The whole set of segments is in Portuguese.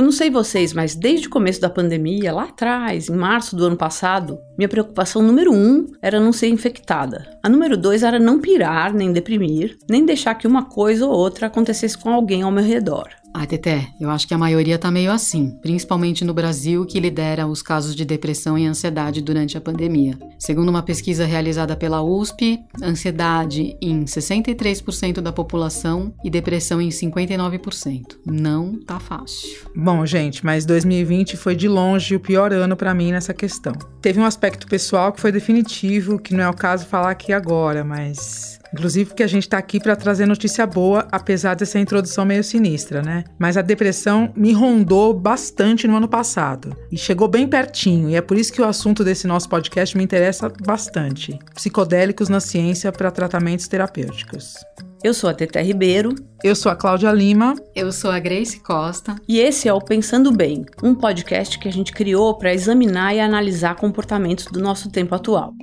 Eu não sei vocês, mas desde o começo da pandemia, lá atrás, em março do ano passado, minha preocupação número um era não ser infectada. A número dois era não pirar, nem deprimir, nem deixar que uma coisa ou outra acontecesse com alguém ao meu redor. Ah, Teté, eu acho que a maioria tá meio assim, principalmente no Brasil, que lidera os casos de depressão e ansiedade durante a pandemia. Segundo uma pesquisa realizada pela USP, ansiedade em 63% da população e depressão em 59%. Não tá fácil. Bom, gente, mas 2020 foi de longe o pior ano para mim nessa questão. Teve um aspecto pessoal que foi definitivo, que não é o caso falar aqui agora, mas Inclusive porque a gente está aqui para trazer notícia boa, apesar dessa introdução meio sinistra, né? Mas a depressão me rondou bastante no ano passado e chegou bem pertinho, e é por isso que o assunto desse nosso podcast me interessa bastante. Psicodélicos na ciência para tratamentos terapêuticos. Eu sou a Teté Ribeiro. Eu sou a Cláudia Lima. Eu sou a Grace Costa. E esse é o Pensando Bem, um podcast que a gente criou para examinar e analisar comportamentos do nosso tempo atual.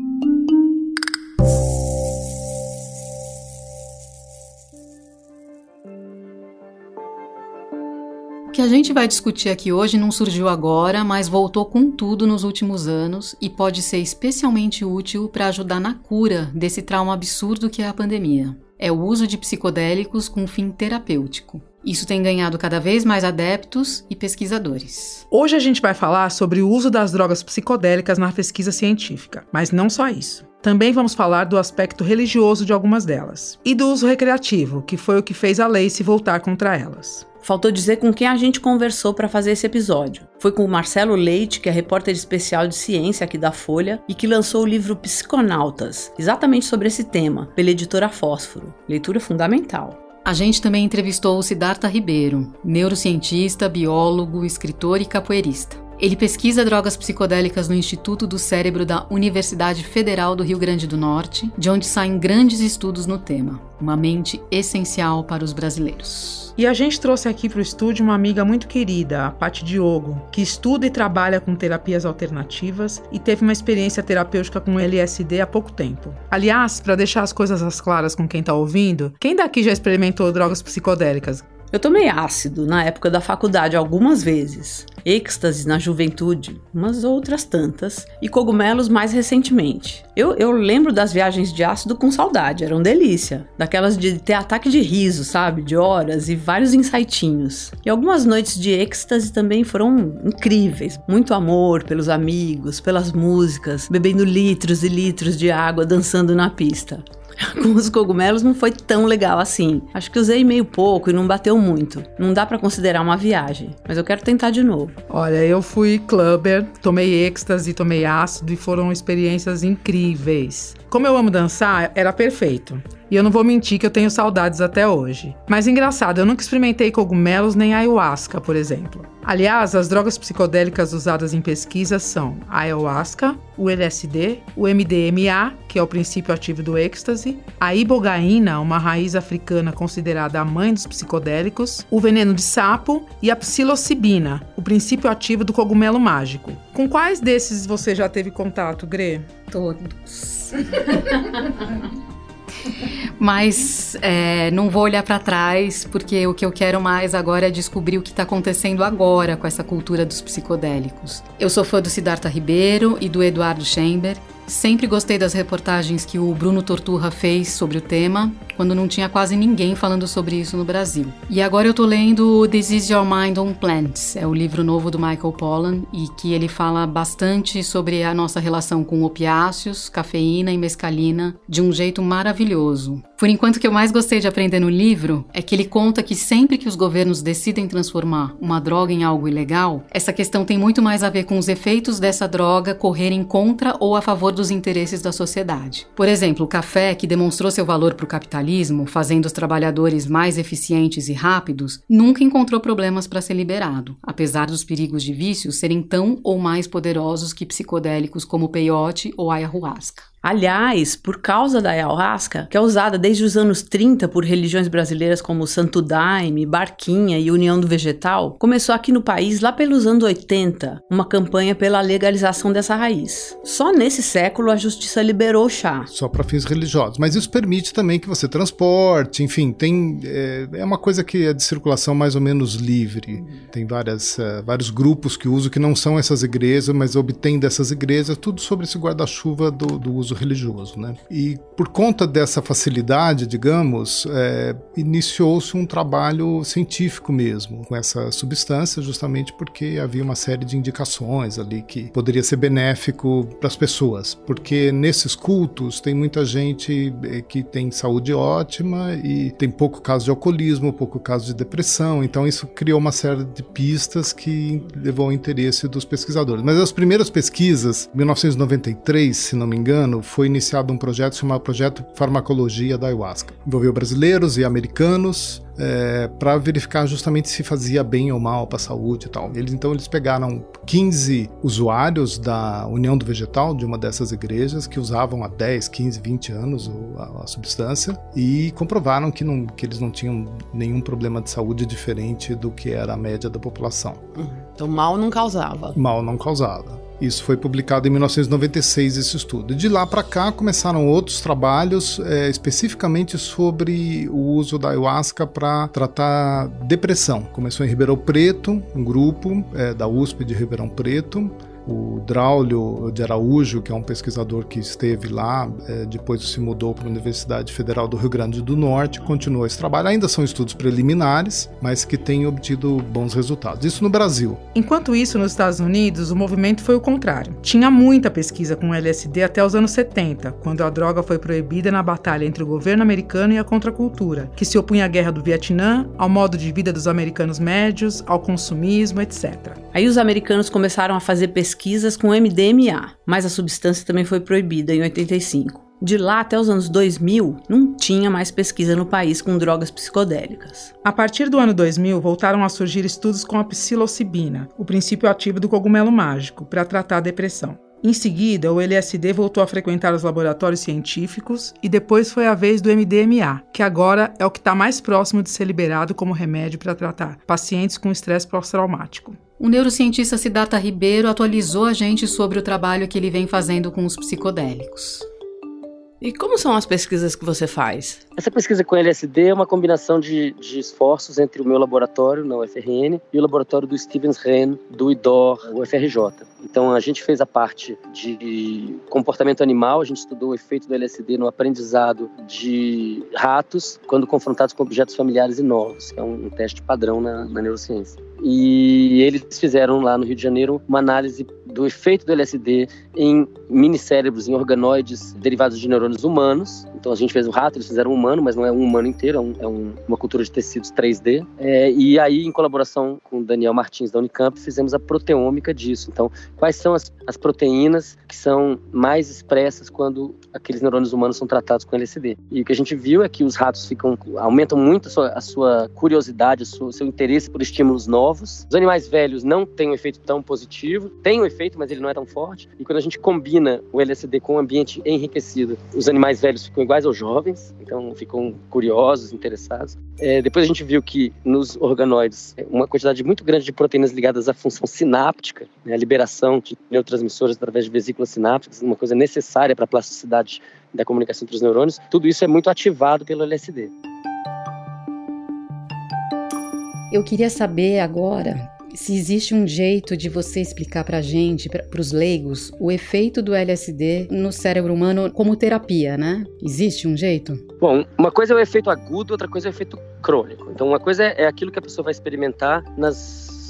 Que a gente vai discutir aqui hoje não surgiu agora, mas voltou com tudo nos últimos anos e pode ser especialmente útil para ajudar na cura desse trauma absurdo que é a pandemia. É o uso de psicodélicos com fim terapêutico. Isso tem ganhado cada vez mais adeptos e pesquisadores. Hoje a gente vai falar sobre o uso das drogas psicodélicas na pesquisa científica, mas não só isso. Também vamos falar do aspecto religioso de algumas delas e do uso recreativo, que foi o que fez a lei se voltar contra elas. Faltou dizer com quem a gente conversou para fazer esse episódio. Foi com o Marcelo Leite, que é repórter especial de ciência aqui da Folha e que lançou o livro Psiconautas, exatamente sobre esse tema, pela editora Fósforo. Leitura fundamental. A gente também entrevistou o Siddhartha Ribeiro, neurocientista, biólogo, escritor e capoeirista. Ele pesquisa drogas psicodélicas no Instituto do Cérebro da Universidade Federal do Rio Grande do Norte, de onde saem grandes estudos no tema. Uma mente essencial para os brasileiros. E a gente trouxe aqui para o estúdio uma amiga muito querida, a Paty Diogo, que estuda e trabalha com terapias alternativas e teve uma experiência terapêutica com LSD há pouco tempo. Aliás, para deixar as coisas às claras com quem está ouvindo, quem daqui já experimentou drogas psicodélicas? Eu tomei ácido na época da faculdade algumas vezes, êxtase na juventude, umas outras tantas, e cogumelos mais recentemente. Eu, eu lembro das viagens de ácido com saudade, eram delícia. Daquelas de ter ataque de riso, sabe? De horas e vários insightinhos. E algumas noites de êxtase também foram incríveis. Muito amor pelos amigos, pelas músicas, bebendo litros e litros de água, dançando na pista. com os cogumelos não foi tão legal assim. Acho que usei meio pouco e não bateu muito. Não dá para considerar uma viagem, mas eu quero tentar de novo. Olha, eu fui clubber, tomei êxtase, tomei ácido e foram experiências incríveis. Como eu amo dançar, era perfeito. E eu não vou mentir que eu tenho saudades até hoje. Mas engraçado, eu nunca experimentei cogumelos nem ayahuasca, por exemplo. Aliás, as drogas psicodélicas usadas em pesquisa são a ayahuasca, o LSD, o MDMA, que é o princípio ativo do êxtase, a ibogaína, uma raiz africana considerada a mãe dos psicodélicos, o veneno de sapo e a psilocibina, o princípio ativo do cogumelo mágico. Com quais desses você já teve contato, Gre? Todos. Mas é, não vou olhar para trás, porque o que eu quero mais agora é descobrir o que está acontecendo agora com essa cultura dos psicodélicos. Eu sou fã do Siddhartha Ribeiro e do Eduardo Chamber. Sempre gostei das reportagens que o Bruno Torturra fez sobre o tema, quando não tinha quase ninguém falando sobre isso no Brasil. E agora eu tô lendo This Is Your Mind on Plants, é o livro novo do Michael Pollan e que ele fala bastante sobre a nossa relação com opiáceos, cafeína e mescalina de um jeito maravilhoso. Por enquanto, o que eu mais gostei de aprender no livro é que ele conta que sempre que os governos decidem transformar uma droga em algo ilegal, essa questão tem muito mais a ver com os efeitos dessa droga correrem contra ou a favor dos interesses da sociedade. Por exemplo, o café, que demonstrou seu valor para o capitalismo, fazendo os trabalhadores mais eficientes e rápidos, nunca encontrou problemas para ser liberado, apesar dos perigos de vícios serem tão ou mais poderosos que psicodélicos como peyote ou ayahuasca. Aliás, por causa da ayahuasca, que é usada desde os anos 30 por religiões brasileiras como Santo Daime, Barquinha e União do Vegetal, começou aqui no país lá pelos anos 80 uma campanha pela legalização dessa raiz. Só nesse século a justiça liberou o chá. Só para fins religiosos. Mas isso permite também que você transporte, enfim, tem é, é, uma coisa que é de circulação mais ou menos livre. Tem várias, uh, vários grupos que usam que não são essas igrejas, mas obtêm dessas igrejas tudo sobre esse guarda-chuva do, do uso religioso. Né? E por conta dessa facilidade, digamos, é, iniciou-se um trabalho científico mesmo com essa substância, justamente porque havia uma série de indicações ali que poderia ser benéfico para as pessoas, porque nesses cultos tem muita gente é, que tem saúde ótima e tem pouco caso de alcoolismo, pouco caso de depressão, então isso criou uma série de pistas que levou ao interesse dos pesquisadores. Mas as primeiras pesquisas, 1993, se não me engano, foi iniciado um projeto chamado Projeto Farmacologia da Ayahuasca. Envolveu brasileiros e americanos é, para verificar justamente se fazia bem ou mal para a saúde e tal. Eles então eles pegaram 15 usuários da União do Vegetal, de uma dessas igrejas, que usavam há 10, 15, 20 anos a, a substância e comprovaram que, não, que eles não tinham nenhum problema de saúde diferente do que era a média da população. Então mal não causava. Mal não causava. Isso foi publicado em 1996, esse estudo. De lá para cá começaram outros trabalhos é, especificamente sobre o uso da ayahuasca para tratar depressão. Começou em Ribeirão Preto, um grupo é, da USP de Ribeirão Preto, o Draulio de Araújo, que é um pesquisador que esteve lá, é, depois se mudou para a Universidade Federal do Rio Grande do Norte, continuou esse trabalho. Ainda são estudos preliminares, mas que têm obtido bons resultados. Isso no Brasil. Enquanto isso, nos Estados Unidos, o movimento foi o contrário. Tinha muita pesquisa com LSD até os anos 70, quando a droga foi proibida na batalha entre o governo americano e a contracultura, que se opunha à guerra do Vietnã, ao modo de vida dos americanos médios, ao consumismo, etc. Aí os americanos começaram a fazer pesquisa pesquisas com MDMA, mas a substância também foi proibida em 85. De lá até os anos 2000, não tinha mais pesquisa no país com drogas psicodélicas. A partir do ano 2000, voltaram a surgir estudos com a psilocibina, o princípio ativo do cogumelo mágico, para tratar a depressão. Em seguida, o LSD voltou a frequentar os laboratórios científicos e depois foi a vez do MDMA, que agora é o que está mais próximo de ser liberado como remédio para tratar pacientes com estresse pós-traumático. O neurocientista Siddhartha Ribeiro atualizou a gente sobre o trabalho que ele vem fazendo com os psicodélicos. E como são as pesquisas que você faz? Essa pesquisa com LSD é uma combinação de, de esforços entre o meu laboratório na UFRN e o laboratório do Stevens Ren, do IDOR, UFRJ. Então a gente fez a parte de comportamento animal, a gente estudou o efeito do LSD no aprendizado de ratos quando confrontados com objetos familiares e novos, que é um, um teste padrão na, na neurociência. E eles fizeram lá no Rio de Janeiro uma análise do efeito do LSD em minicérebros, em organoides derivados de neurônios humanos. Então a gente fez um rato, eles fizeram um humano, mas não é um humano inteiro, é, um, é um, uma cultura de tecidos 3D. É, e aí, em colaboração com o Daniel Martins da Unicamp, fizemos a proteômica disso. Então, quais são as, as proteínas que são mais expressas quando aqueles neurônios humanos são tratados com LSD? E o que a gente viu é que os ratos ficam aumentam muito a sua, a sua curiosidade, o seu interesse por estímulos novos. Os animais velhos não têm um efeito tão positivo, tem um efeito, mas ele não é tão forte. E quando a gente combina o LSD com um ambiente enriquecido, os animais velhos ficam iguais aos jovens, então ficam curiosos, interessados. É, depois a gente viu que nos organoides, é, uma quantidade muito grande de proteínas ligadas à função sináptica, né, a liberação de neurotransmissores através de vesículas sinápticas, uma coisa necessária para a plasticidade da comunicação entre os neurônios, tudo isso é muito ativado pelo LSD. Eu queria saber agora se existe um jeito de você explicar para a gente, para os leigos, o efeito do LSD no cérebro humano como terapia, né? Existe um jeito? Bom, uma coisa é o efeito agudo, outra coisa é o efeito crônico. Então, uma coisa é aquilo que a pessoa vai experimentar nas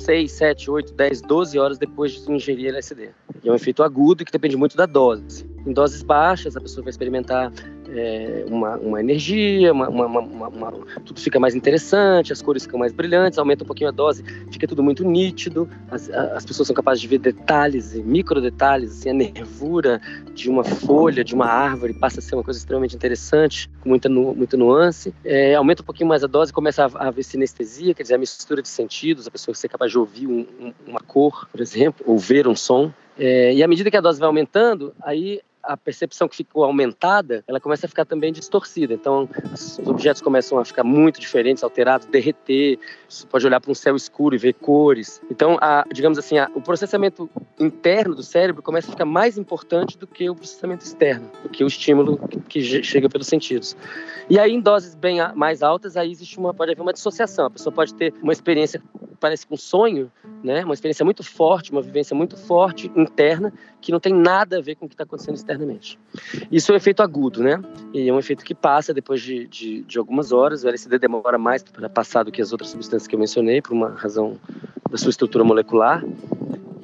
6, 7, 8, 10, 12 horas depois de ingerir LSD. E é um efeito agudo que depende muito da dose. Em doses baixas, a pessoa vai experimentar é, uma, uma, energia, uma, uma, tudo fica mais interessante, as cores ficam mais brilhantes, aumenta um pouquinho a dose, fica tudo muito nítido, as, as pessoas são capazes de ver detalhes, micro detalhes, assim, a nervura de uma folha, de uma árvore, passa a ser uma coisa extremamente interessante, com muita, nu, muita nuance. É, aumenta um pouquinho mais a dose, começa a, a haver sinestesia, quer dizer, a mistura de sentidos, a pessoa ser capaz de ouvir um, um, uma cor, por exemplo, ou ver um som. É, e à medida que a dose vai aumentando, aí a percepção que ficou aumentada, ela começa a ficar também distorcida. Então, os objetos começam a ficar muito diferentes, alterados, derreter. Você pode olhar para um céu escuro e ver cores. Então, a, digamos assim, a, o processamento interno do cérebro começa a ficar mais importante do que o processamento externo, do que o estímulo que, que chega pelos sentidos. E aí, em doses bem mais altas, aí existe uma, pode haver uma dissociação. A pessoa pode ter uma experiência parece um sonho, né? Uma experiência muito forte, uma vivência muito forte interna que não tem nada a ver com o que está acontecendo externamente. Isso é um efeito agudo, né? E é um efeito que passa depois de, de, de algumas horas. O LSD demora mais para passar do que as outras substâncias que eu mencionei, por uma razão da sua estrutura molecular.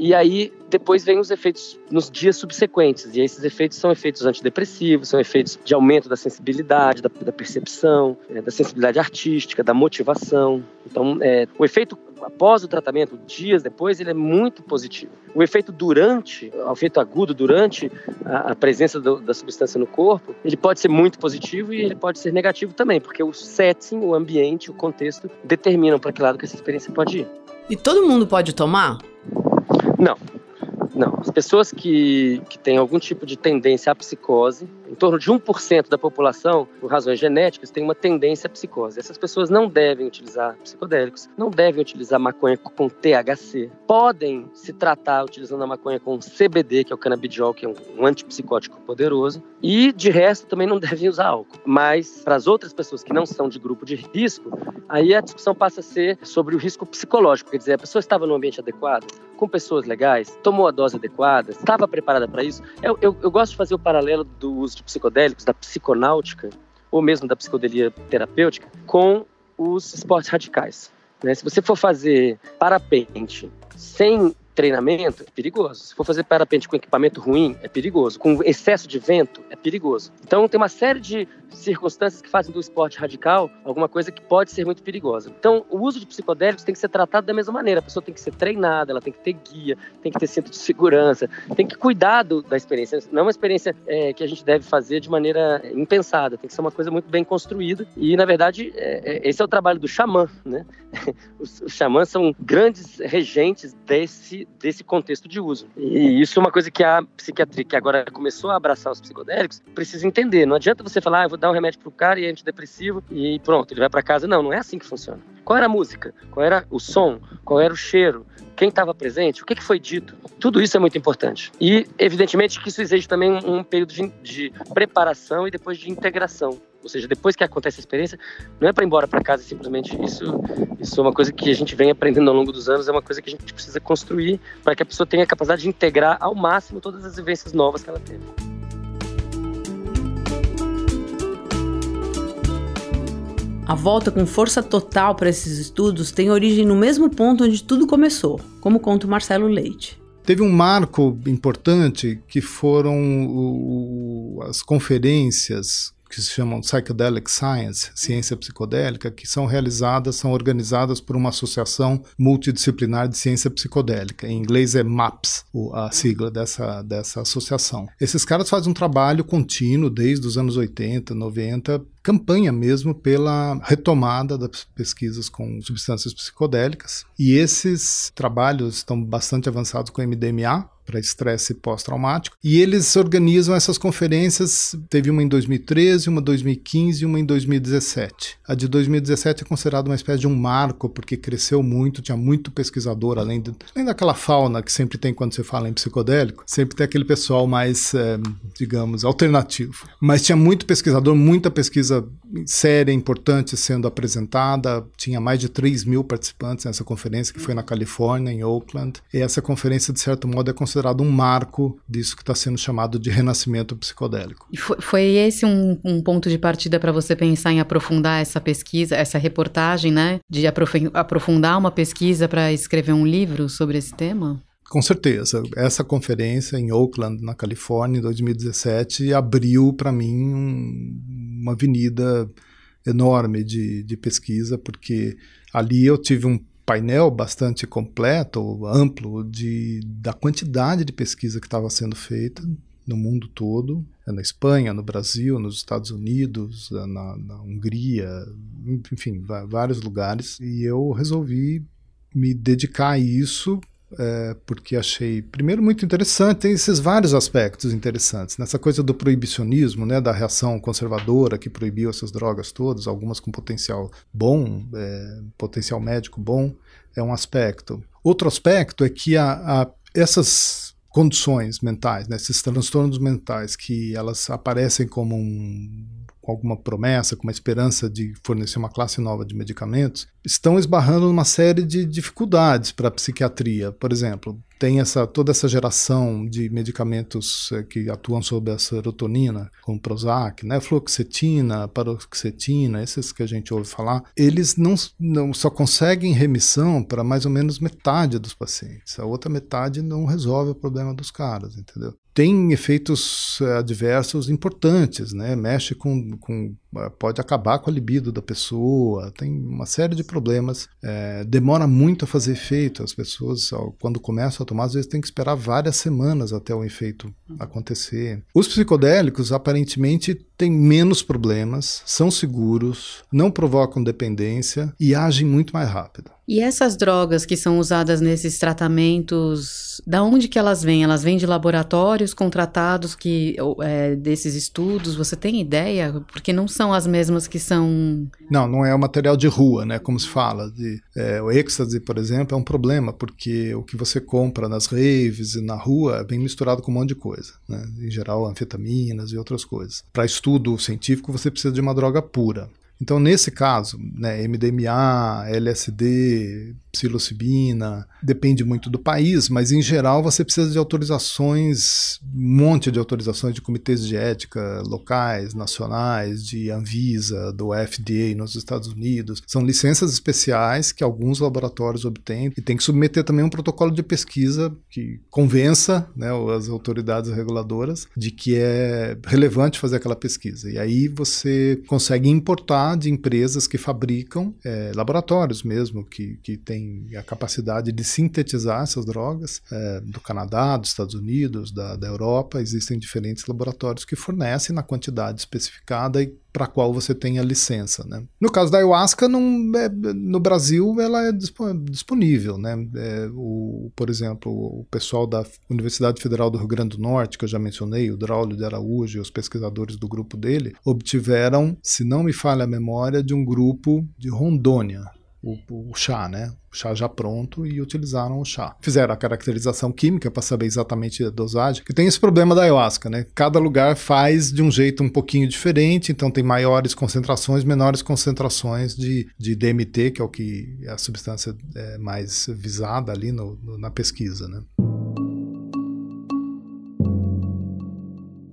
E aí, depois vem os efeitos nos dias subsequentes. E esses efeitos são efeitos antidepressivos, são efeitos de aumento da sensibilidade, da, da percepção, é, da sensibilidade artística, da motivação. Então, é, o efeito após o tratamento, dias depois, ele é muito positivo. O efeito durante, o efeito agudo durante a, a presença do, da substância no corpo, ele pode ser muito positivo e ele pode ser negativo também, porque o setting, o ambiente, o contexto determinam para que lado que essa experiência pode ir. E todo mundo pode tomar? Não. Não. As pessoas que, que têm algum tipo de tendência à psicose, em torno de 1% da população, por razões genéticas, tem uma tendência à psicose. Essas pessoas não devem utilizar psicodélicos, não devem utilizar maconha com THC. Podem se tratar utilizando a maconha com CBD, que é o canabidiol, que é um antipsicótico poderoso. E, de resto, também não devem usar álcool. Mas, para as outras pessoas que não são de grupo de risco, aí a discussão passa a ser sobre o risco psicológico. Quer dizer, a pessoa estava no ambiente adequado, com pessoas legais, tomou a dose adequada, estava preparada para isso. Eu, eu, eu gosto de fazer o paralelo do uso de psicodélicos, da psiconáutica, ou mesmo da psicodelia terapêutica, com os esportes radicais. Né? Se você for fazer parapente sem treinamento, é perigoso. Se for fazer parapente com equipamento ruim, é perigoso. Com excesso de vento, é perigoso. Então, tem uma série de circunstâncias que fazem do esporte radical alguma coisa que pode ser muito perigosa. Então, o uso de psicodélicos tem que ser tratado da mesma maneira. A pessoa tem que ser treinada, ela tem que ter guia, tem que ter centro de segurança, tem que cuidar da experiência. Não é uma experiência é, que a gente deve fazer de maneira impensada, tem que ser uma coisa muito bem construída. E, na verdade, é, é esse é o trabalho do xamã, né? Os, os xamãs são grandes regentes desse, desse contexto de uso. E isso é uma coisa que a psiquiatria, que agora começou a abraçar os psicodélicos, precisa entender. Não adianta você falar, ah, eu vou dar um remédio pro cara e é antidepressivo e pronto, ele vai para casa. Não, não é assim que funciona. Qual era a música? Qual era o som? Qual era o cheiro? Quem estava presente? O que, que, foi dito? Tudo isso é muito importante. E, evidentemente, que isso exige também um período de, de preparação e depois de integração. Ou seja, depois que acontece a experiência, não é para ir embora para casa simplesmente. Isso, isso é uma coisa que a gente vem aprendendo ao longo dos anos, é uma coisa que a gente precisa construir para que a pessoa tenha a capacidade de integrar ao máximo todas as vivências novas que ela teve. A volta com força total para esses estudos tem origem no mesmo ponto onde tudo começou, como conta o Marcelo Leite. Teve um marco importante que foram o, as conferências que se chamam Psychedelic Science, ciência psicodélica, que são realizadas, são organizadas por uma associação multidisciplinar de ciência psicodélica. Em inglês é MAPS, a sigla dessa, dessa associação. Esses caras fazem um trabalho contínuo desde os anos 80, 90, campanha mesmo pela retomada das pesquisas com substâncias psicodélicas. E esses trabalhos estão bastante avançados com MDMA, para estresse pós-traumático. E eles organizam essas conferências, teve uma em 2013, uma em 2015 e uma em 2017. A de 2017 é considerada uma espécie de um marco, porque cresceu muito, tinha muito pesquisador, além, de, além daquela fauna que sempre tem quando você fala em psicodélico, sempre tem aquele pessoal mais, é, digamos, alternativo. Mas tinha muito pesquisador, muita pesquisa séria, importante sendo apresentada, tinha mais de 3 mil participantes nessa conferência, que foi na Califórnia, em Oakland. E essa conferência, de certo modo, é considerada considerado um marco disso que está sendo chamado de renascimento psicodélico. E foi, foi esse um, um, ponto de partida para você pensar em aprofundar essa pesquisa, essa reportagem, né? De aprofundar uma pesquisa para escrever um livro sobre esse tema? Com certeza. Essa conferência em Oakland, na Califórnia, em 2017, abriu para mim um, uma avenida enorme de, de pesquisa, porque ali eu tive um painel bastante completo, amplo, de, da quantidade de pesquisa que estava sendo feita no mundo todo, na Espanha, no Brasil, nos Estados Unidos, na, na Hungria, enfim, vários lugares. E eu resolvi me dedicar a isso é, porque achei, primeiro, muito interessante, tem esses vários aspectos interessantes. Nessa coisa do proibicionismo, né, da reação conservadora que proibiu essas drogas todas, algumas com potencial bom, é, potencial médico bom, é um aspecto. Outro aspecto é que a, a essas condições mentais, né, esses transtornos mentais que elas aparecem como um com alguma promessa, com uma esperança de fornecer uma classe nova de medicamentos, estão esbarrando numa série de dificuldades para a psiquiatria. Por exemplo, tem essa, toda essa geração de medicamentos eh, que atuam sobre a serotonina, como Prozac, né, fluoxetina, paroxetina, esses que a gente ouve falar, eles não, não só conseguem remissão para mais ou menos metade dos pacientes. A outra metade não resolve o problema dos caras, entendeu? Tem efeitos eh, adversos importantes, né? Mexe com, com pode acabar com a libido da pessoa, tem uma série de problemas. É, demora muito a fazer efeito. As pessoas, quando começam a tomar, às vezes tem que esperar várias semanas até o efeito acontecer. Os psicodélicos aparentemente têm menos problemas, são seguros, não provocam dependência e agem muito mais rápido. E essas drogas que são usadas nesses tratamentos, da onde que elas vêm? Elas vêm de laboratórios contratados que é, desses estudos? Você tem ideia? Porque não são são as mesmas que são. Não, não é o material de rua, né? Como se fala. De, é, o êxtase, por exemplo, é um problema, porque o que você compra nas raves e na rua é bem misturado com um monte de coisa. Né? Em geral, anfetaminas e outras coisas. Para estudo científico, você precisa de uma droga pura. Então, nesse caso, né, MDMA, LSD, psilocibina, depende muito do país, mas em geral você precisa de autorizações, um monte de autorizações de comitês de ética locais, nacionais, de Anvisa, do FDA nos Estados Unidos. São licenças especiais que alguns laboratórios obtêm e tem que submeter também um protocolo de pesquisa que convença né, as autoridades reguladoras de que é relevante fazer aquela pesquisa. E aí você consegue importar de empresas que fabricam, é, laboratórios mesmo, que, que têm tem a capacidade de sintetizar essas drogas é, do Canadá, dos Estados Unidos, da, da Europa. Existem diferentes laboratórios que fornecem na quantidade especificada e para qual você tem a licença. Né? No caso da ayahuasca, é, no Brasil, ela é disponível. Né? É, o, por exemplo, o pessoal da Universidade Federal do Rio Grande do Norte, que eu já mencionei, o Draulio de Araújo e os pesquisadores do grupo dele, obtiveram, se não me falha a memória, de um grupo de Rondônia, o, o, chá, né? O chá já pronto e utilizaram o chá. Fizeram a caracterização química para saber exatamente a dosagem, que tem esse problema da ayahuasca, né? Cada lugar faz de um jeito um pouquinho diferente, então tem maiores concentrações, menores concentrações de, de DMT, que é o que é a substância é, mais visada ali no, no, na pesquisa, né?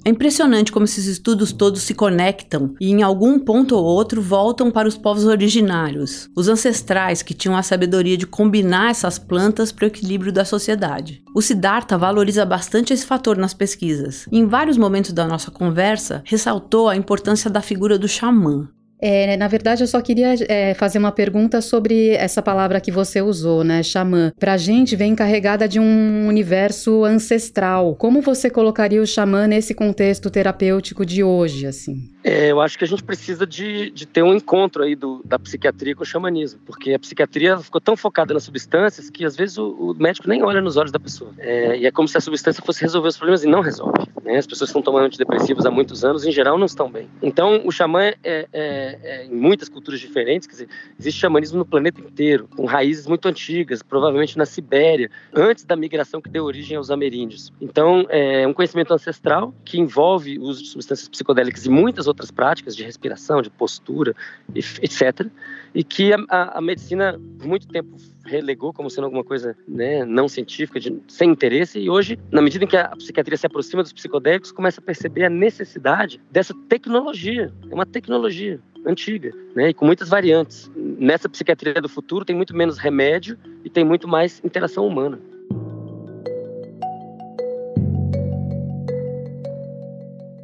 É impressionante como esses estudos todos se conectam e em algum ponto ou outro voltam para os povos originários, os ancestrais que tinham a sabedoria de combinar essas plantas para o equilíbrio da sociedade. O Siddhartha valoriza bastante esse fator nas pesquisas. Em vários momentos da nossa conversa, ressaltou a importância da figura do xamã, é, na verdade, eu só queria é, fazer uma pergunta sobre essa palavra que você usou, né, xamã. Pra gente, vem carregada de um universo ancestral. Como você colocaria o xamã nesse contexto terapêutico de hoje, assim? É, eu acho que a gente precisa de, de ter um encontro aí do, da psiquiatria com o xamanismo, porque a psiquiatria ficou tão focada nas substâncias que às vezes o, o médico nem olha nos olhos da pessoa. É, e é como se a substância fosse resolver os problemas e não resolve. Né? As pessoas que estão tomando antidepressivos há muitos anos, em geral, não estão bem. Então, o xamã, é, é, é, em muitas culturas diferentes, quer dizer, existe xamanismo no planeta inteiro, com raízes muito antigas, provavelmente na Sibéria, antes da migração que deu origem aos ameríndios. Então, é um conhecimento ancestral que envolve o uso de substâncias psicodélicas e muitas outras práticas de respiração, de postura, etc. E que a, a medicina, por muito tempo, relegou como sendo alguma coisa né, não científica, de, sem interesse, e hoje, na medida em que a psiquiatria se aproxima dos psicodélicos, começa a perceber a necessidade dessa tecnologia. É uma tecnologia antiga, né, e com muitas variantes. Nessa psiquiatria do futuro tem muito menos remédio e tem muito mais interação humana.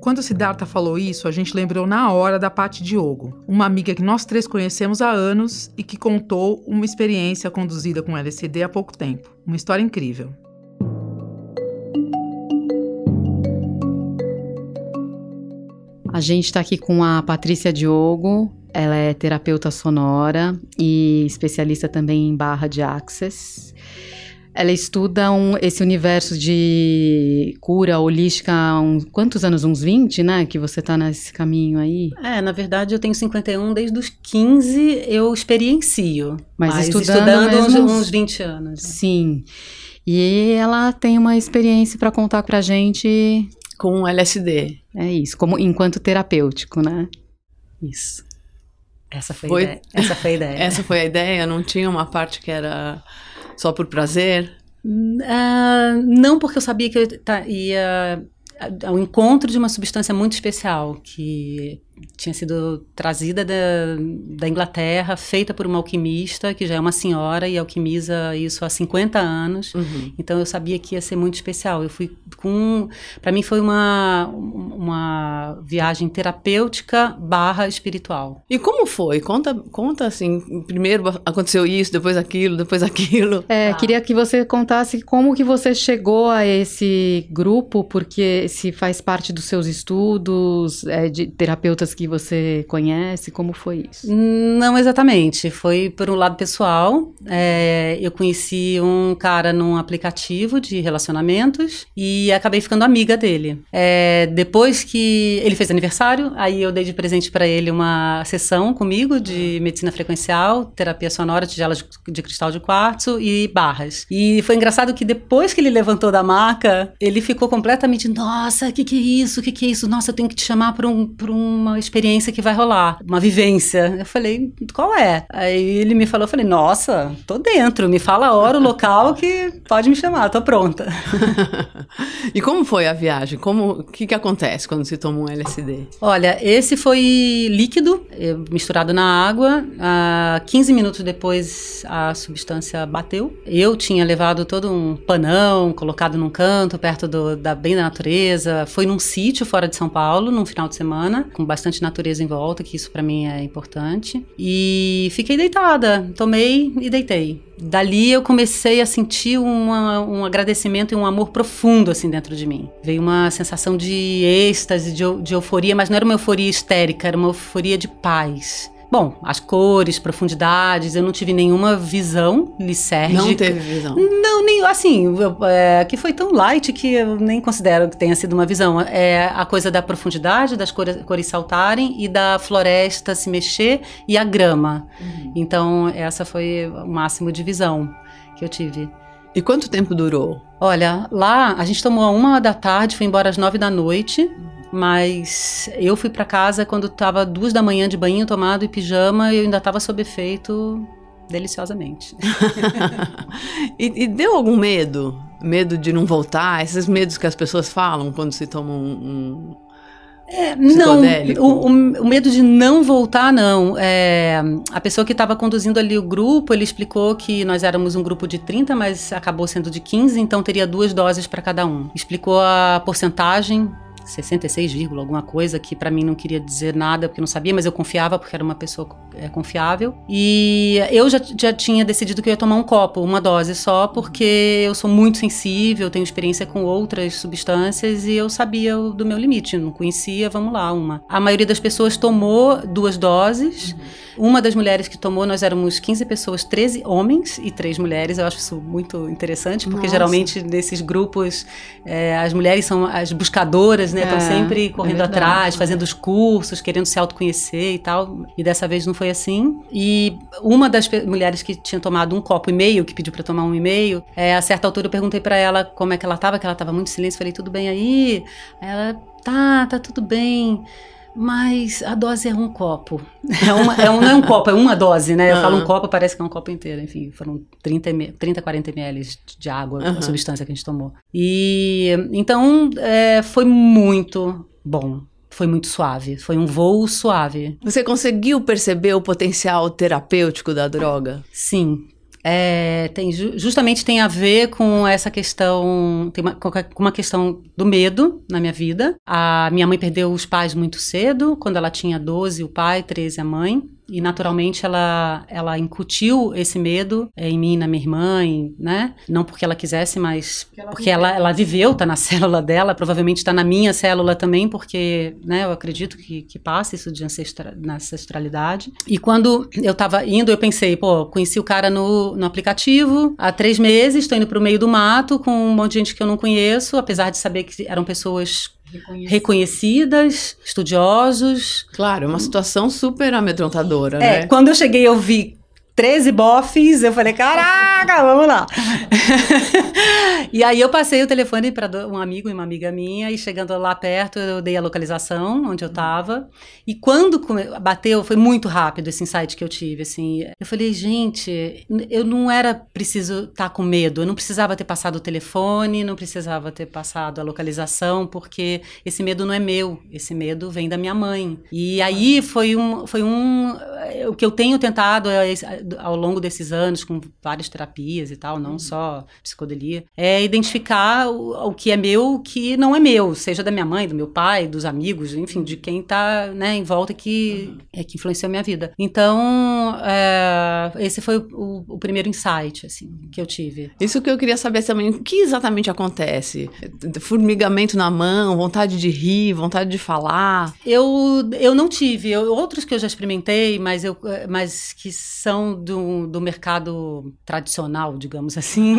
Quando Siddhartha falou isso, a gente lembrou na hora da Patti Diogo, uma amiga que nós três conhecemos há anos e que contou uma experiência conduzida com LSD há pouco tempo. Uma história incrível. A gente está aqui com a Patrícia Diogo. Ela é terapeuta sonora e especialista também em barra de access. Ela estuda um, esse universo de cura holística há uns, quantos anos? Uns 20, né? Que você tá nesse caminho aí. É, na verdade eu tenho 51, desde os 15 eu experiencio. Mas, Mas estudando, uns, mesmo- uns 20 anos. Sim. E ela tem uma experiência para contar pra gente. Com o LSD. É isso, como enquanto terapêutico, né? Isso. Essa foi, Foi- A ideia. Essa foi a ideia. Essa foi a ideia? Não tinha uma parte que era só por prazer? Ah, não, porque eu sabia que eu ia ao encontro de uma substância muito especial que tinha sido trazida da, da Inglaterra, feita por uma alquimista, que já é uma senhora e alquimiza isso há 50 anos. Uhum. Então eu sabia que ia ser muito especial. Eu fui com, para mim foi uma uma viagem terapêutica barra espiritual. E como foi? Conta, conta assim, primeiro aconteceu isso, depois aquilo, depois aquilo. É, queria que você contasse como que você chegou a esse grupo, porque se faz parte dos seus estudos, é, de terapeutas que você conhece, como foi isso? Não exatamente, foi por um lado pessoal. É, eu conheci um cara num aplicativo de relacionamentos e acabei ficando amiga dele. É, depois que ele fez aniversário, aí eu dei de presente para ele uma sessão comigo de medicina frequencial, terapia sonora, tigelas de, de cristal de quartzo e barras. E foi engraçado que depois que ele levantou da maca, ele ficou completamente, nossa, o que, que é isso? O que, que é isso? Nossa, eu tenho que te chamar para um, pra uma experiência que vai rolar, uma vivência. Eu falei, qual é? Aí ele me falou, eu falei, nossa, tô dentro, me fala a hora, o local que pode me chamar, tô pronta. e como foi a viagem? Como, o que, que acontece quando se toma um LSD? Olha, esse foi líquido, eh, misturado na água. Ah, 15 minutos depois a substância bateu. Eu tinha levado todo um panão, colocado num canto, perto do, da bem da natureza. Foi num sítio fora de São Paulo, num final de semana, com bastante natureza em volta, que isso pra mim é importante. E fiquei deitada, tomei e deitei. Dali eu comecei a sentir uma- um agradecimento e um amor profundo assim dentro de mim. Veio uma sensação de êxtase, de, de euforia, mas não era uma euforia histérica, era uma euforia de paz. Bom, as cores, profundidades, eu não tive nenhuma visão lisérgica. Não teve visão. Não, nem assim, eu- é, que foi tão light que eu nem considero que tenha sido uma visão. É a coisa da profundidade, das cores, cores saltarem e da floresta se mexer e a grama. Então, essa foi o máximo de visão que eu tive. E quanto tempo durou? Olha, lá a gente tomou a uma da tarde, foi embora às nove da noite. Mas eu fui pra casa quando tava duas da manhã de banho tomado e pijama e eu ainda tava sob efeito deliciosamente. e, e deu algum medo? Medo de não voltar? Esses medos que as pessoas falam quando se tomam um. É, não, o- o medo de não voltar, não. É, a pessoa que estava conduzindo ali o grupo, ele explicou que nós éramos um grupo de 30, mas acabou sendo de 15, então teria duas doses para cada um. Explicou a porcentagem. 66, vírgula alguma coisa que pra mim não queria dizer nada porque não sabia, mas eu confiava porque era uma pessoa é, confiável. E eu já, já tinha decidido que eu ia tomar um copo, uma dose só, porque eu sou muito sensível, tenho experiência com outras substâncias e eu sabia do meu limite, não conhecia, vamos lá, uma. A maioria das pessoas tomou duas doses. Uma das mulheres que tomou, nós éramos 15 pessoas, 13 homens e 3 mulheres. Eu acho isso muito interessante, porque Nossa. geralmente nesses grupos é, as mulheres são as buscadoras, né? Estão É, sempre é correndo verdade. atrás, fazendo os cursos, querendo se autoconhecer e tal. E dessa vez não foi assim. E uma das mulheres que tinha tomado um copo e meio, que pediu para tomar um e meio, é, a certa altura eu perguntei para ela como é que ela tava, que ela tava muito em silêncio. Falei, tudo bem aí? Aí Ela, tá, tá tudo bem. Mas a dose é um copo. É uma, é um, não é um copo, é uma dose, né? Eu Ah. falo um copo, parece que é um copo inteiro. Enfim, foram 30, ml 30 40 ml de água, Aham. a substância que a gente tomou. E então é, foi muito bom. Foi muito suave. Foi um voo suave. Você conseguiu perceber o potencial terapêutico da droga? Sim. É, tem, ju- justamente tem a ver com essa questão, tem uma, com uma questão do medo na minha vida. A minha mãe perdeu os pais muito cedo, quando ela tinha 12, o pai, 13, a mãe. E naturalmente ela, ela incutiu esse medo é, em mim, na minha irmã, em, né? Não porque ela quisesse, mas porque ela, porque ela, ela viveu, tá na célula dela, provavelmente está na minha célula também, porque, né, eu acredito que, que passa isso de ancestra, na ancestralidade. E quando eu estava indo, eu pensei, pô, conheci o cara no, no aplicativo há três meses, estou indo para o meio do mato com um monte de gente que eu não conheço, apesar de saber que eram pessoas Reconhecidas. reconhecidas, estudiosos. Claro, é uma situação super amedrontadora, é, né? Quando eu cheguei, eu vi 13 bofs, eu falei, caraca, vamos lá. e aí eu passei o telefone para um amigo e uma amiga minha, e chegando lá perto, eu dei a localização onde eu estava. E quando bateu, foi muito rápido esse insight que eu tive, assim. Eu falei, gente, eu não era preciso estar tá com medo, eu não precisava ter passado o telefone, não precisava ter passado a localização, porque esse medo não é meu, esse medo vem da minha mãe. E aí foi um, foi um, o que eu tenho tentado é ao longo desses anos, com várias terapias e tal, não uhum. só psicodelia, é identificar o, o, que é meu, o que não é meu, seja da minha mãe, do meu pai, dos amigos, enfim, de quem está né, em volta que, uhum. é, que influenciou a minha vida. Então, é, esse foi o, o, primeiro insight, assim, que eu tive. Isso que eu queria saber também, o que exatamente acontece? Formigamento na mão, vontade de rir, vontade de falar? Eu, eu não tive, eu, outros que eu já experimentei, mas, eu, mas que são do, do mercado tradicional, digamos assim,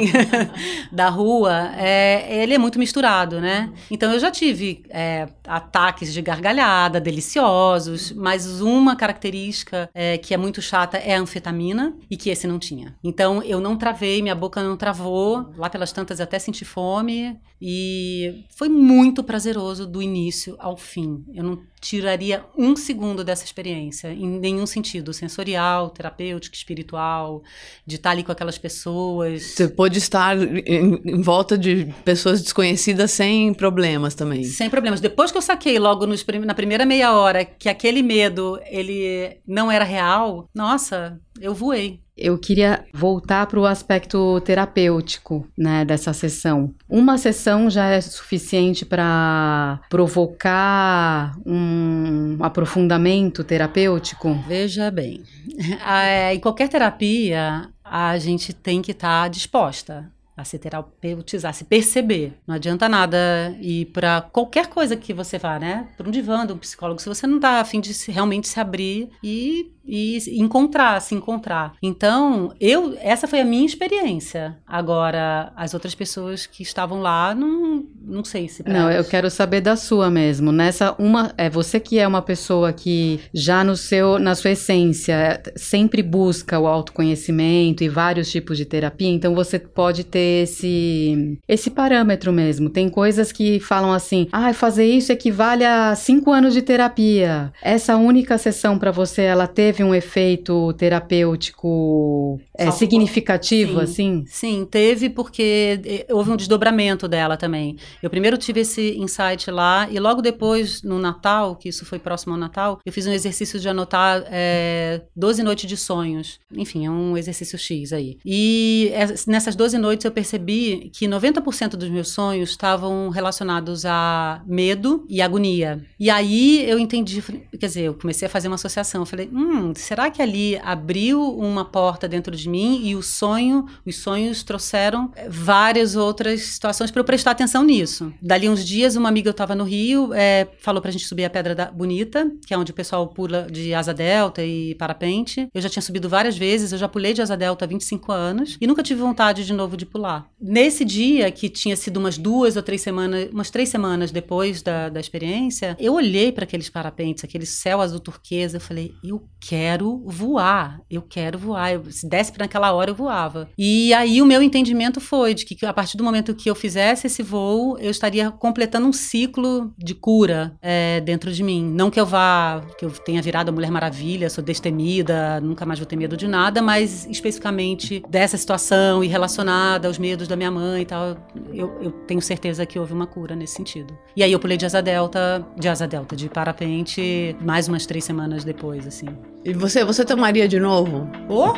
da rua, é, ele é muito misturado, né? Então eu já tive é, ataques de gargalhada deliciosos, mas uma característica é, que é muito chata é a anfetamina e que esse não tinha. Então eu não travei, minha boca não travou, lá pelas tantas até senti fome e foi muito prazeroso do início ao fim. Eu não tiraria um segundo dessa experiência, em nenhum sentido, sensorial, terapêutico, espiritual, de estar ali com aquelas pessoas. Você pôde estar em, em, volta de pessoas desconhecidas sem problemas também. Sem problemas. Depois que eu saquei logo nos, na primeira meia hora que aquele medo ele não era real, nossa, eu voei. Eu queria voltar para o aspecto terapêutico né, dessa sessão. Uma sessão já é suficiente para provocar um aprofundamento terapêutico? Veja bem, em qualquer terapia, a gente tem que estar tá disposta a se terapeutizar, se perceber. Não adianta nada ir para qualquer coisa que você vá, né? Para um divã, um psicólogo, se você não está afim de se, realmente se abrir e e encontrar, se encontrar. Então, eu essa foi a minha experiência. Agora, as outras pessoas que estavam lá, não, não sei se. Não, eu quero saber da sua mesmo. Nessa uma, é você que é uma pessoa que já no seu, na sua essência, sempre busca o autoconhecimento e vários tipos de terapia. Então, você pode ter esse esse parâmetro mesmo. Tem coisas que falam assim, ah, fazer isso equivale a cinco anos de terapia. Essa única sessão para você, ela teve teve um efeito terapêutico é, significativo, sim, assim? Sim, teve porque eh, houve um desdobramento dela também. Eu primeiro tive esse insight lá e logo depois, no Natal, que isso foi próximo ao Natal, eu fiz um exercício de anotar é, 12 noites de sonhos. Enfim, é um exercício X aí. E nessas 12 noites eu percebi que 90% dos meus sonhos estavam relacionados a medo e agonia. E aí eu entendi, quer dizer, eu comecei a fazer uma associação. Eu falei, hum, será que ali abriu uma porta dentro de mim e o sonho, os sonhos trouxeram eh, várias outras situações para eu prestar atenção nisso. Dali uns dias, uma amiga eu estava no Rio, é, falou para a gente subir a Pedra da Bonita, que é onde o pessoal pula de asa delta e parapente. Eu já tinha subido várias vezes, eu já pulei de asa delta há 25 anos e nunca tive vontade de novo de pular. Nesse dia, que tinha sido umas duas ou três semanas, umas três semanas depois da, da experiência, eu olhei para aqueles parapentes, aquele céu azul turquesa, eu falei, eu quero quero voar, eu quero voar. Eu, se desse para naquela hora, eu voava. E aí o meu entendimento foi de que a partir do momento que eu fizesse esse voo, eu estaria completando um ciclo de cura é, dentro de mim. Não que eu vá, que eu tenha virado a Mulher Maravilha, sou destemida, nunca mais vou ter medo de nada, mas especificamente dessa situação e relacionada aos medos da minha mãe e tal, eu, eu tenho certeza que houve uma cura nesse sentido. E aí eu pulei de asa delta, de asa delta, de parapente, mais umas três semanas depois, assim. E você, você tomaria de novo? Oh?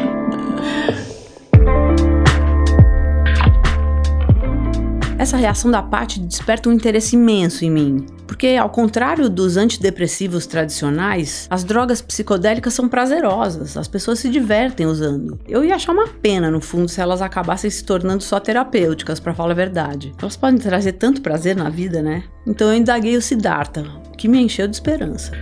Essa reação da parte desperta um interesse imenso em mim Porque, ao contrário dos antidepressivos tradicionais, as drogas psicodélicas são prazerosas, as pessoas se divertem usando. Eu ia achar uma pena, no fundo, se elas acabassem se tornando só terapêuticas, para falar a verdade. Elas podem trazer tanto prazer na vida, né? Então eu indaguei o Siddhartha, que me encheu de esperança.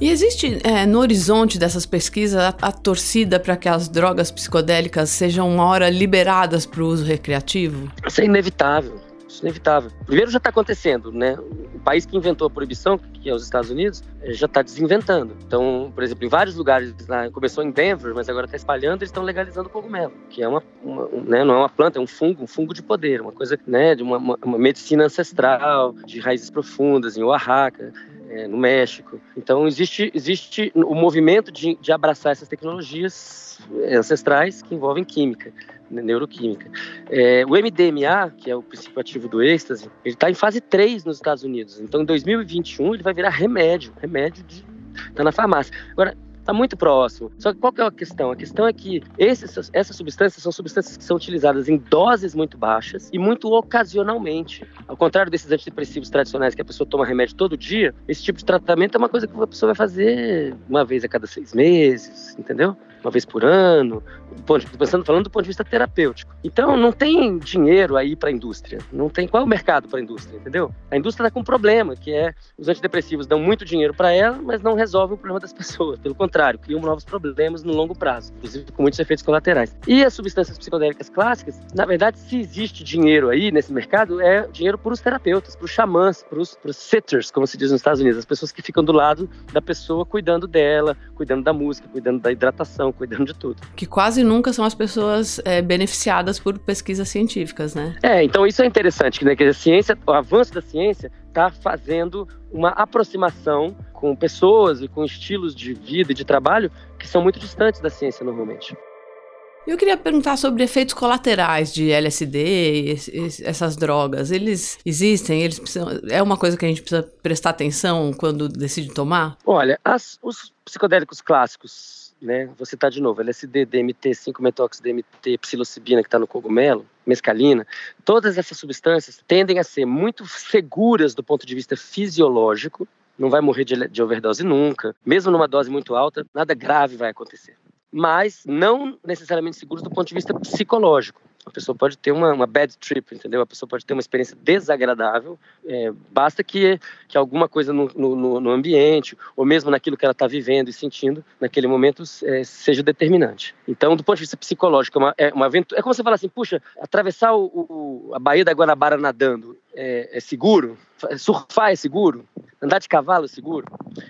E existe é, no horizonte dessas pesquisas a, a torcida para que as drogas psicodélicas sejam uma hora liberadas para o uso recreativo? Isso é inevitável. Isso é inevitável. Primeiro já está acontecendo, né? O país que inventou a proibição, que é os Estados Unidos, eh, já está desinventando. Então, por exemplo, em vários lugares, começou em Denver, mas agora está espalhando, eles estão legalizando o cogumelo, que é uma, uma né, não é uma planta, é um fungo, um fungo de poder, uma coisa, né, de uma, uma, uma medicina ancestral, de raízes profundas, em Oaxaca, é, no México. Então, existe, existe o movimento de, de abraçar essas tecnologias ancestrais que envolvem química neuroquímica. É, o MDMA, que é o princípio ativo do êxtase, ele está em fase 3 nos Estados Unidos. Então, em 2021, ele vai virar remédio, remédio de tá na farmácia. Agora, está muito próximo. Só que qual que é a questão? A questão é que esses, essas substâncias são substâncias que são utilizadas em doses muito baixas e muito ocasionalmente. Ao contrário desses antidepressivos tradicionais que a pessoa toma remédio todo dia, esse tipo de tratamento é uma coisa que a pessoa vai fazer uma vez a cada seis meses, entendeu? Uma vez por ano, pensando, falando do ponto de vista terapêutico. Então, não tem dinheiro aí para a indústria. Não tem qual é o mercado para a indústria, entendeu? A indústria está com um problema, que é os antidepressivos dão muito dinheiro para ela, mas não resolvem o problema das pessoas. Pelo contrário, criam novos problemas no longo prazo, inclusive com muitos efeitos colaterais. E as substâncias psicodélicas clássicas, na verdade, se existe dinheiro aí nesse mercado, é dinheiro para os terapeutas, para os xamãs, para os sitters, como se diz nos Estados Unidos, as pessoas que ficam do lado da pessoa cuidando dela, cuidando da música, cuidando da hidratação, cuidando de tudo. Que quase nunca são as pessoas é, beneficiadas por pesquisas científicas, né? É, então isso é interessante, né? Que a ciência, o avanço da ciência está fazendo uma aproximação com pessoas e com estilos de vida e de trabalho que são muito distantes da ciência normalmente. Eu queria perguntar sobre efeitos colaterais de LSD, essas drogas. Eles existem? Eles precisam, é uma coisa que a gente precisa prestar atenção quando decide tomar? Olha, as, os psicodélicos clássicos né? Vou citar de novo, LSD, DMT, 5-metox-DMT, psilocibina que está no cogumelo, mescalina, todas essas substâncias tendem a ser muito seguras do ponto de vista fisiológico, não vai morrer de, de overdose nunca, mesmo numa dose muito alta, nada grave vai acontecer. Mas não necessariamente seguros do ponto de vista psicológico. A pessoa pode ter uma, uma bad trip, entendeu? A pessoa pode ter uma experiência desagradável. É, basta que, que alguma coisa no, no, no, ambiente, ou mesmo naquilo que ela está vivendo e sentindo, naquele momento, é, seja determinante. Então, do ponto de vista psicológico, é uma, é uma aventura. É como você falar assim: puxa, atravessar o, o, a Baía da Guanabara nadando é, é seguro? Surfar é seguro? Andar de cavalo é seguro?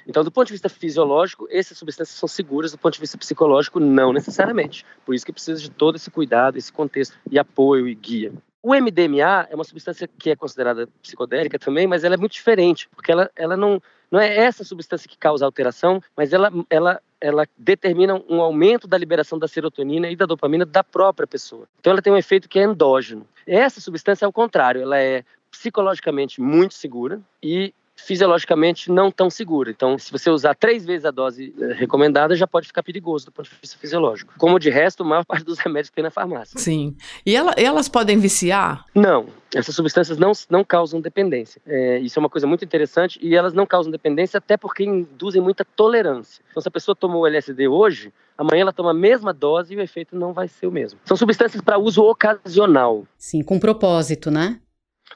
Então, do ponto de vista fisiológico, essas substâncias são seguras, do ponto de vista psicológico, não necessariamente. Por isso que precisa de todo esse cuidado, esse contexto e apoio e guia. O MDMA é uma substância que é considerada psicodélica também, mas ela é muito diferente, porque ela, ela não, não é essa substância que causa alteração, mas ela, ela, ela determina um aumento da liberação da serotonina e da dopamina da própria pessoa. Então ela tem um efeito que é endógeno. Essa substância é o contrário, ela é psicologicamente muito segura e fisiologicamente não tão segura. Então, se você usar três vezes a dose eh, recomendada, já pode ficar perigoso do ponto de vista fisiológico. Como de resto, a maior parte dos remédios que tem na farmácia. Sim. E ela, elas podem viciar? Não. Essas substâncias não, não causam dependência. É, isso é uma coisa muito interessante e elas não causam dependência até porque induzem muita tolerância. Então, se a pessoa tomou LSD hoje, amanhã ela toma a mesma dose e o efeito não vai ser o mesmo. São substâncias para uso ocasional. Sim, com propósito, né?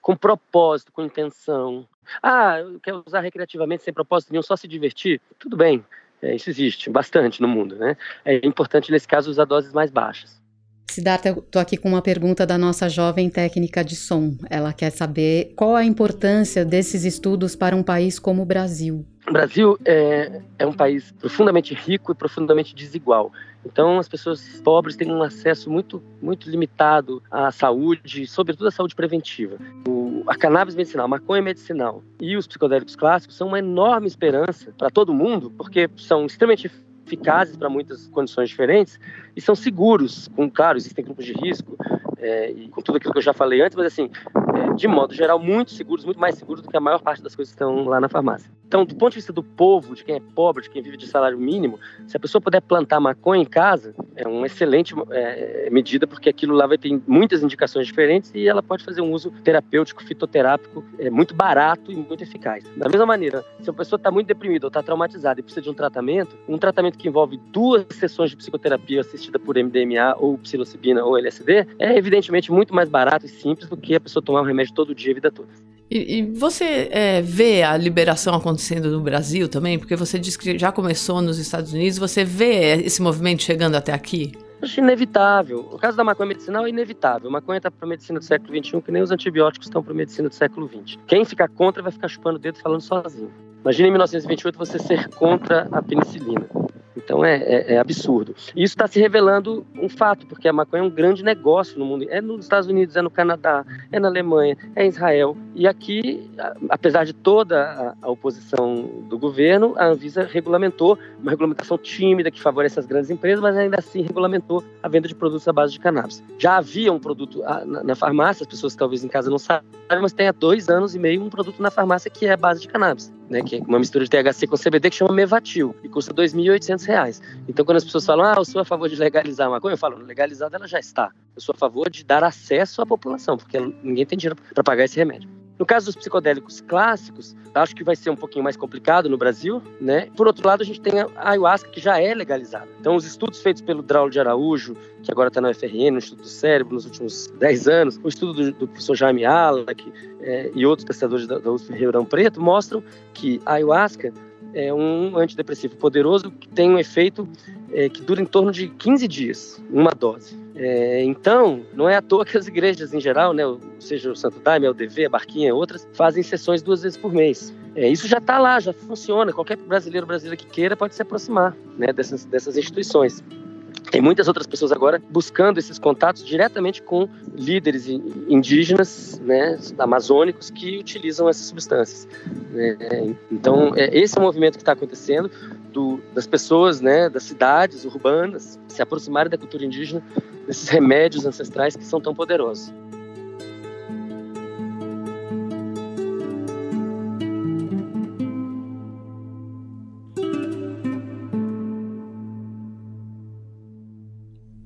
Com propósito, com intenção. Ah, quer usar recreativamente sem propósito nenhum, só se divertir? Tudo bem, é, isso existe bastante no mundo, né? É importante, nesse caso, usar doses mais baixas. Siddhartha, estou aqui com uma pergunta da nossa jovem técnica de som. Ela quer saber qual a importância desses estudos para um país como o Brasil. O Brasil é, é um país profundamente rico e profundamente desigual. Então, as pessoas pobres têm um acesso muito, muito limitado à saúde, sobretudo à saúde preventiva. O, a cannabis medicinal, a maconha medicinal e os psicodélicos clássicos são uma enorme esperança para todo mundo, porque são extremamente eficazes para muitas condições diferentes e são seguros. Com, claro, existem grupos de risco é, e com tudo aquilo que eu já falei antes, mas assim, é, de modo geral, muito seguros, muito mais seguros do que a maior parte das coisas que estão lá na farmácia. Então, do ponto de vista do povo, de quem é pobre, de quem vive de salário mínimo, se a pessoa puder plantar maconha em casa, é uma excelente é, medida, porque aquilo lá vai ter muitas indicações diferentes e ela pode fazer um uso terapêutico, fitoterápico, é, muito barato e muito eficaz. Da mesma maneira, se a pessoa está muito deprimida ou está traumatizada e precisa de um tratamento, um tratamento que envolve duas sessões de psicoterapia assistida por MDMA ou psilocibina ou LSD, é evidentemente muito mais barato e simples do que a pessoa tomar um remédio todo dia a vida toda. E, e você é, vê a liberação acontecendo no Brasil também? Porque você disse que já começou nos Estados Unidos. Você vê esse movimento chegando até aqui? Acho inevitável. O caso da maconha medicinal é inevitável. A maconha está para a medicina do século XXI, que nem os antibióticos estão para a medicina do século XX. Quem ficar contra vai ficar chupando o dedo falando sozinho. Imagina em 1928 você ser contra a penicilina. Então é, é, é absurdo. Isso está se revelando um fato, porque a maconha é um grande negócio no mundo. É nos Estados Unidos, é no Canadá, é na Alemanha, é em Israel. E aqui, apesar de toda a, oposição do governo, a Anvisa regulamentou, uma regulamentação tímida que favorece as grandes empresas, mas ainda assim regulamentou a venda de produtos à base de cannabis. Já havia um produto na, na farmácia, as pessoas talvez em casa não sabem, mas tem há dois anos e meio um produto na farmácia que é a base de cannabis, né, que é uma mistura de THC com CBD que chama Mevatil e custa 2.800 reais. Então, quando as pessoas falam, ah, eu sou a favor de legalizar a maconha, eu falo, legalizada ela já está. Eu sou a favor de dar acesso à população, porque ninguém tem dinheiro para pagar esse remédio. No caso dos psicodélicos clássicos, acho que vai ser um pouquinho mais complicado no Brasil, né? Por outro lado, a gente tem a ayahuasca que já é legalizada. Então, os estudos feitos pelo Draulio de Araújo, que agora está na UFRN, no Instituto do Cérebro, nos últimos 10 anos, o estudo do, do professor Jaime Alec é, e outros pesquisadores da, da USP Ribeirão Preto mostram que a ayahuasca é um antidepressivo poderoso que tem um efeito é, que dura em torno de 15 dias, uma dose. É, então, não é à toa que as igrejas em geral, né, seja o Santo Daime, o DV, a Barquinha outras, fazem sessões duas vezes por mês. É, isso já está lá, já funciona. Qualquer brasileiro brasileira que queira pode se aproximar né, dessas, dessas instituições. Tem muitas outras pessoas agora buscando esses contatos diretamente com líderes indígenas, né, amazônicos, que utilizam essas substâncias. Né? Então, é, esse é o movimento que está acontecendo do, das pessoas, né, das cidades urbanas, se aproximarem da cultura indígena, desses remédios ancestrais que são tão poderosos.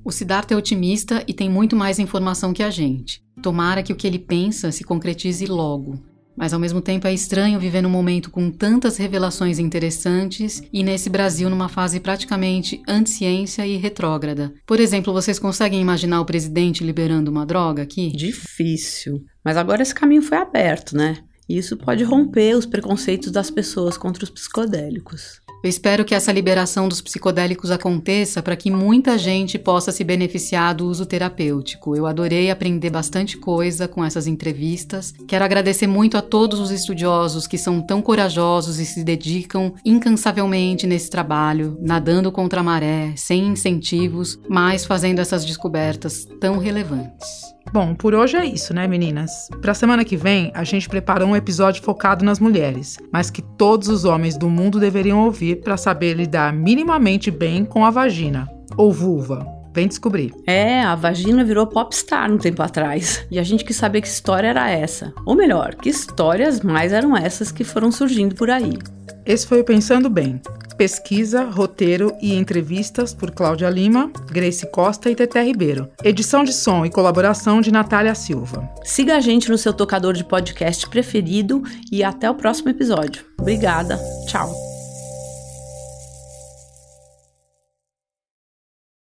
O Siddhartha é otimista e tem muito mais informação que a gente. Tomara que o que ele pensa se concretize logo. Mas ao mesmo tempo é estranho viver num momento com tantas revelações interessantes e nesse Brasil numa fase praticamente anti-ciência e retrógrada. Por exemplo, vocês conseguem imaginar o presidente liberando uma droga aqui? Difícil. Mas agora esse caminho foi aberto, né? E isso pode romper os preconceitos das pessoas contra os psicodélicos. Eu espero que essa liberação dos psicodélicos aconteça para que muita gente possa se beneficiar do uso terapêutico. Eu adorei aprender bastante coisa com essas entrevistas. Quero agradecer muito a todos os estudiosos que são tão corajosos e se dedicam incansavelmente nesse trabalho, nadando contra a maré, sem incentivos, mas fazendo essas descobertas tão relevantes. Bom, por hoje é isso, né, meninas? Pra semana que vem, a gente preparou um episódio focado nas mulheres, mas que todos os homens do mundo deveriam ouvir para saber lidar minimamente bem com a vagina ou vulva. Vem descobrir. É, a vagina virou popstar um tempo atrás. E a gente quis saber que história era essa. Ou melhor, que histórias mais eram essas que foram surgindo por aí. Esse foi o Pensando Bem. Pesquisa, roteiro e entrevistas por Cláudia Lima, Grace Costa e Teté Ribeiro. Edição de som e colaboração de Natália Silva. Siga a gente no seu tocador de podcast preferido e até o próximo episódio. Obrigada. Tchau.